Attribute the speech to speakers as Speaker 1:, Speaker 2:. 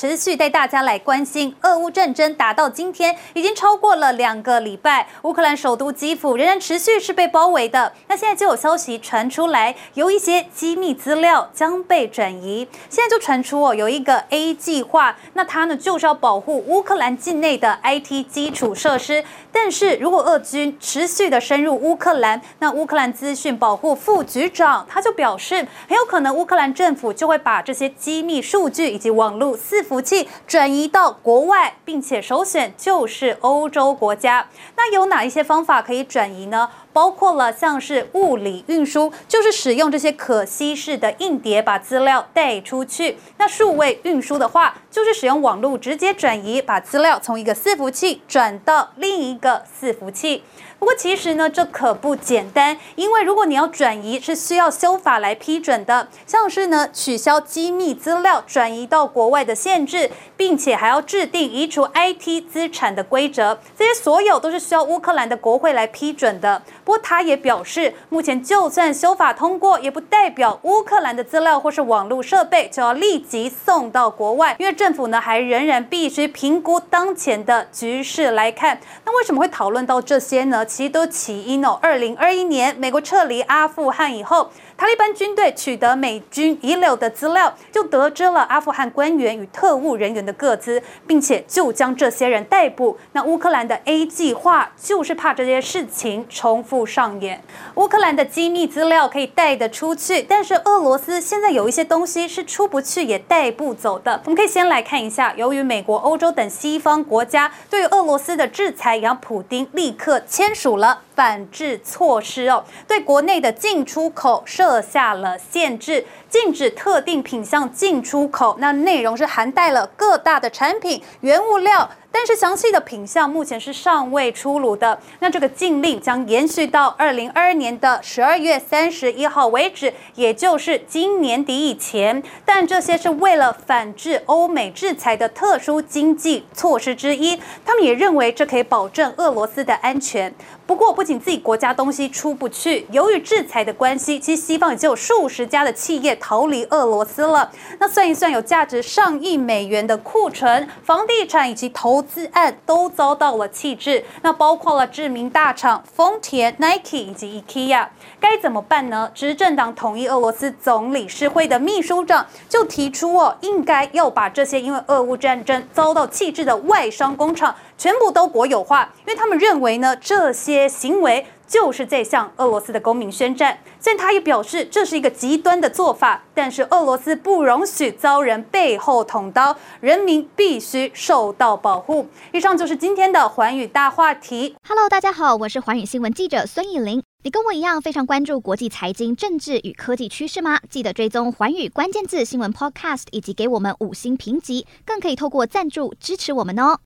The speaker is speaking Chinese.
Speaker 1: 持续带大家来关心，俄乌战争打到今天已经超过了两个礼拜，乌克兰首都基辅仍然持续是被包围的。那现在就有消息传出来，有一些机密资料将被转移。现在就传出哦，有一个 A 计划，那它呢就是要保护乌克兰境内的 IT 基础设施。但是如果俄军持续的深入乌克兰，那乌克兰资讯保护副局长他就表示，很有可能乌克兰政府就会把这些机密数据以及网络四服器转移到国外，并且首选就是欧洲国家。那有哪一些方法可以转移呢？包括了像是物理运输，就是使用这些可携式的硬碟把资料带出去；那数位运输的话，就是使用网络直接转移，把资料从一个伺服器转到另一个伺服器。不过其实呢，这可不简单，因为如果你要转移，是需要修法来批准的，像是呢取消机密资料转移到国外的限制，并且还要制定移除 IT 资产的规则，这些所有都是需要乌克兰的国会来批准的。不过他也表示，目前就算修法通过，也不代表乌克兰的资料或是网络设备就要立即送到国外，因为政府呢还仍然必须评估当前的局势来看。那为什么会讨论到这些呢？其实都起因哦，二零二一年美国撤离阿富汗以后，塔利班军队取得美军遗留的资料，就得知了阿富汗官员与特务人员的个资，并且就将这些人逮捕。那乌克兰的 A 计划就是怕这些事情重复上演。乌克兰的机密资料可以带得出去，但是俄罗斯现在有一些东西是出不去也带不走的。我们可以先来看一下，由于美国、欧洲等西方国家对俄罗斯的制裁，让普丁立刻签署了反制措施哦，对国内的进出口设下了限制，禁止特定品项进出口。那内容是涵盖了各大的产品原物料。但是详细的品项目前是尚未出炉的。那这个禁令将延续到二零二二年的十二月三十一号为止，也就是今年底以前。但这些是为了反制欧美制裁的特殊经济措施之一。他们也认为这可以保证俄罗斯的安全。不过，不仅自己国家东西出不去，由于制裁的关系，其实西方已经有数十家的企业逃离俄罗斯了。那算一算，有价值上亿美元的库存、房地产以及。投资案都遭到了弃置，那包括了知名大厂丰田、Nike 以及 IKEA，该怎么办呢？执政党统一俄罗斯总理事会的秘书长就提出哦，应该要把这些因为俄乌战争遭到弃置的外商工厂全部都国有化，因为他们认为呢，这些行为。就是在向俄罗斯的公民宣战，虽然他也表示这是一个极端的做法，但是俄罗斯不容许遭人背后捅刀，人民必须受到保护。以上就是今天的寰宇大话题。
Speaker 2: Hello，大家好，我是寰宇新闻记者孙艺林。你跟我一样非常关注国际财经、政治与科技趋势吗？记得追踪寰宇关键字新闻 Podcast，以及给我们五星评级，更可以透过赞助支持我们哦。